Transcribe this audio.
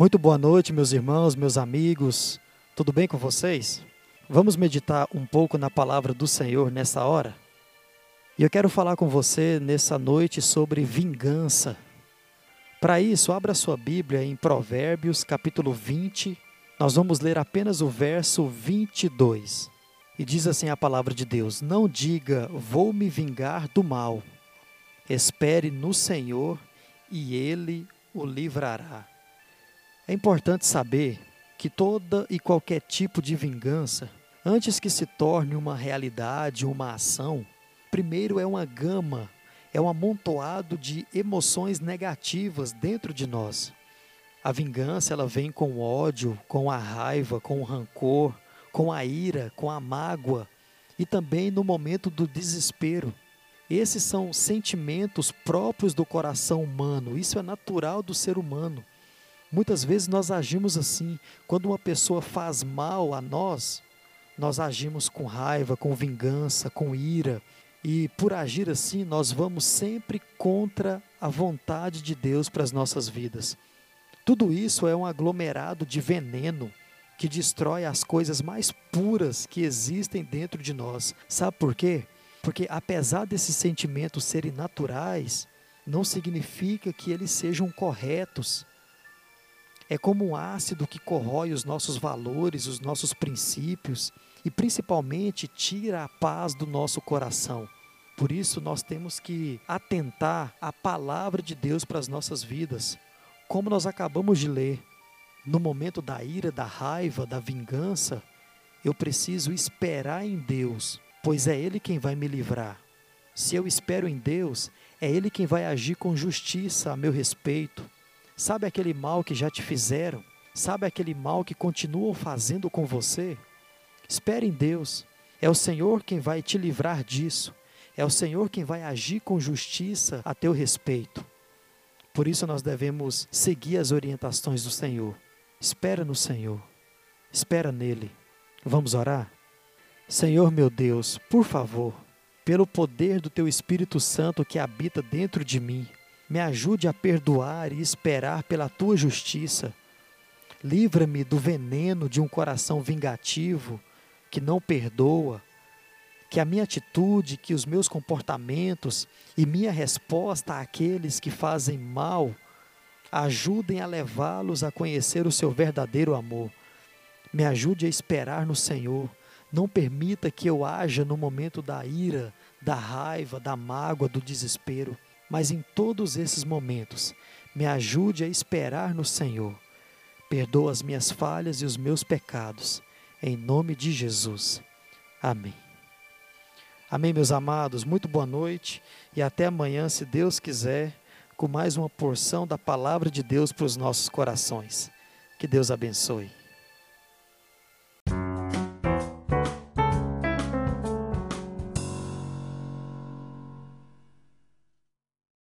Muito boa noite, meus irmãos, meus amigos. Tudo bem com vocês? Vamos meditar um pouco na palavra do Senhor nessa hora? E eu quero falar com você nessa noite sobre vingança. Para isso, abra sua Bíblia em Provérbios, capítulo 20. Nós vamos ler apenas o verso 22. E diz assim a palavra de Deus: Não diga, vou me vingar do mal. Espere no Senhor e ele o livrará. É importante saber que toda e qualquer tipo de vingança, antes que se torne uma realidade, uma ação, primeiro é uma gama, é um amontoado de emoções negativas dentro de nós. A vingança, ela vem com o ódio, com a raiva, com o rancor, com a ira, com a mágoa e também no momento do desespero. Esses são sentimentos próprios do coração humano, isso é natural do ser humano. Muitas vezes nós agimos assim. Quando uma pessoa faz mal a nós, nós agimos com raiva, com vingança, com ira. E por agir assim, nós vamos sempre contra a vontade de Deus para as nossas vidas. Tudo isso é um aglomerado de veneno que destrói as coisas mais puras que existem dentro de nós. Sabe por quê? Porque apesar desses sentimentos serem naturais, não significa que eles sejam corretos é como um ácido que corrói os nossos valores, os nossos princípios e principalmente tira a paz do nosso coração. Por isso nós temos que atentar à palavra de Deus para as nossas vidas. Como nós acabamos de ler, no momento da ira, da raiva, da vingança, eu preciso esperar em Deus, pois é Ele quem vai me livrar. Se eu espero em Deus, é Ele quem vai agir com justiça a meu respeito. Sabe aquele mal que já te fizeram? Sabe aquele mal que continuam fazendo com você? Espere em Deus. É o Senhor quem vai te livrar disso. É o Senhor quem vai agir com justiça a teu respeito. Por isso nós devemos seguir as orientações do Senhor. Espera no Senhor. Espera nele. Vamos orar? Senhor meu Deus, por favor, pelo poder do teu Espírito Santo que habita dentro de mim, me ajude a perdoar e esperar pela tua justiça. Livra-me do veneno de um coração vingativo que não perdoa. Que a minha atitude, que os meus comportamentos e minha resposta àqueles que fazem mal ajudem a levá-los a conhecer o seu verdadeiro amor. Me ajude a esperar no Senhor. Não permita que eu haja no momento da ira, da raiva, da mágoa, do desespero mas em todos esses momentos, me ajude a esperar no Senhor. Perdoa as minhas falhas e os meus pecados, em nome de Jesus. Amém. Amém, meus amados. Muito boa noite e até amanhã, se Deus quiser, com mais uma porção da palavra de Deus para os nossos corações. Que Deus abençoe.